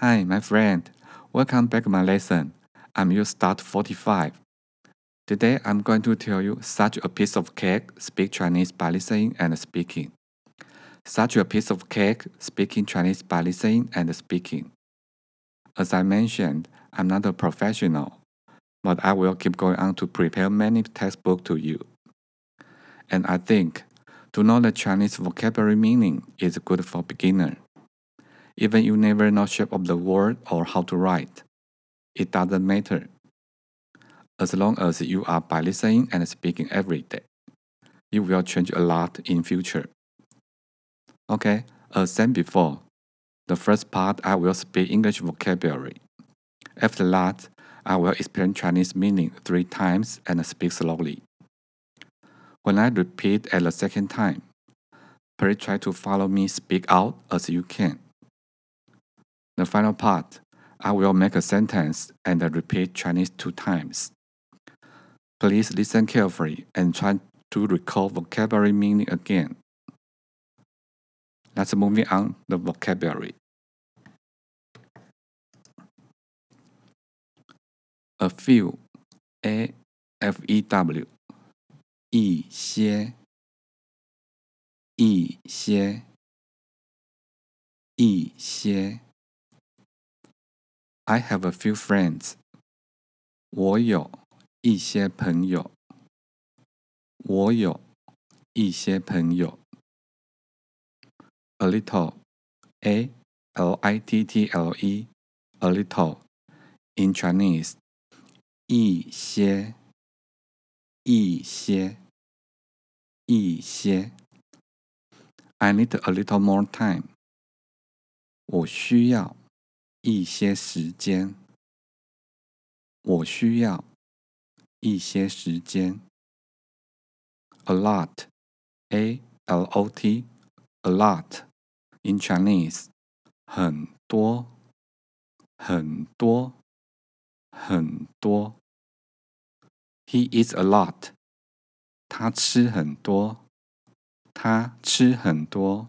Hi, my friend. Welcome back to my lesson. I'm your start 45. Today I'm going to tell you such a piece of cake, speak Chinese by listening and speaking. Such a piece of cake, speaking Chinese by listening and speaking. As I mentioned, I'm not a professional, but I will keep going on to prepare many textbooks to you. And I think to know the Chinese vocabulary meaning is good for beginner. Even you never know shape of the word or how to write, it doesn't matter. As long as you are by listening and speaking every day, you will change a lot in future. Okay, as said before, the first part I will speak English vocabulary. After that, I will explain Chinese meaning three times and speak slowly. When I repeat at the second time, please try to follow me speak out as you can. The final part, I will make a sentence and repeat Chinese two times. Please listen carefully and try to recall vocabulary meaning again. Let's move on the vocabulary. A few, A F E W，一些，一些，一些。 I have a few friends. 我有一些朋友。我有一些朋友。A little, a l i t t l e, a little. In Chinese, 一些，一些，一些。I need a little more time. 我需要。 一些时间，我需要一些时间。A lot, a l o t, a lot in Chinese，很多，很多，很多。He eats a lot，他吃很多，他吃很多。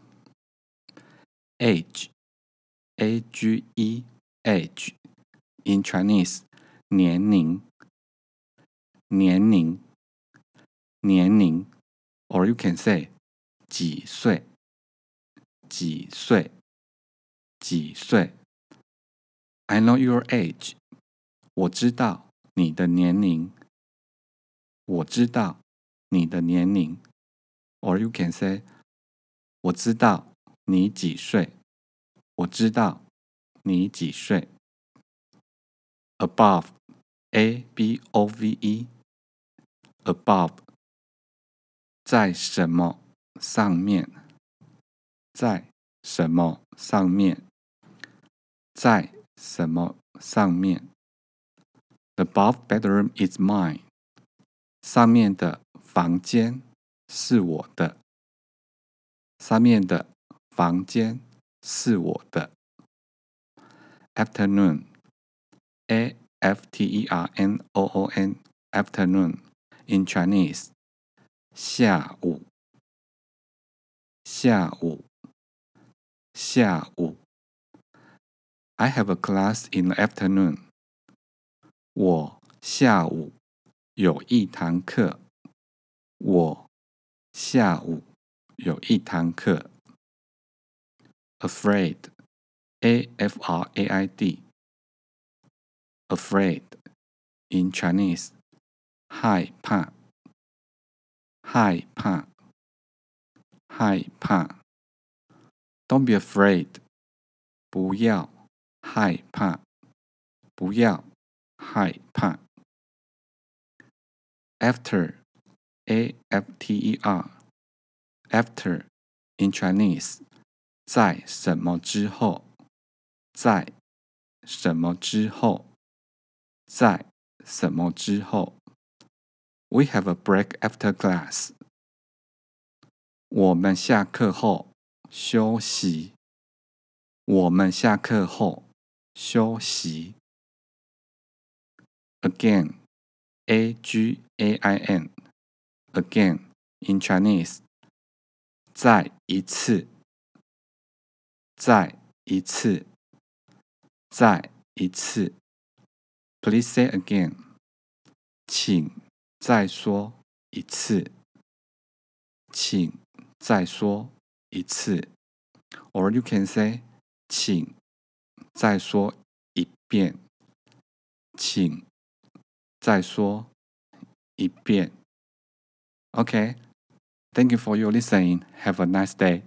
age, a g e age in Chinese 年龄年龄年龄 or you can say 几岁几岁几岁 I know your age 我知道你的年龄我知道你的年龄 or you can say 我知道 你几岁？我知道你几岁。Above, a b o v e, above，在什么上面？在什么上面？在什么上面？The above bedroom is mine。上面的房间是我的。上面的。房间是我的。Afternoon，a f t e r n o o n，afternoon in Chinese，下午，下午，下午。I have a class in the afternoon。我下午有一堂课。我下午有一堂课。afraid, a f r a i d, afraid in Chinese，害怕，害怕，害怕。Don't be afraid，不要害怕，不要害怕。After, a f t e r, after in Chinese。 在什么之后？在什么之后？在什么之后？We have a break after class. 我们下课后休息。我们下课后休息。Again, A G A I N. Again in Chinese. 再一次。再一次。再一次。Please say again. 请再说一次。请再说一次。Or you can say. 请再说一遍，请再说一遍。OK，Thank you for your listening. Have a nice day.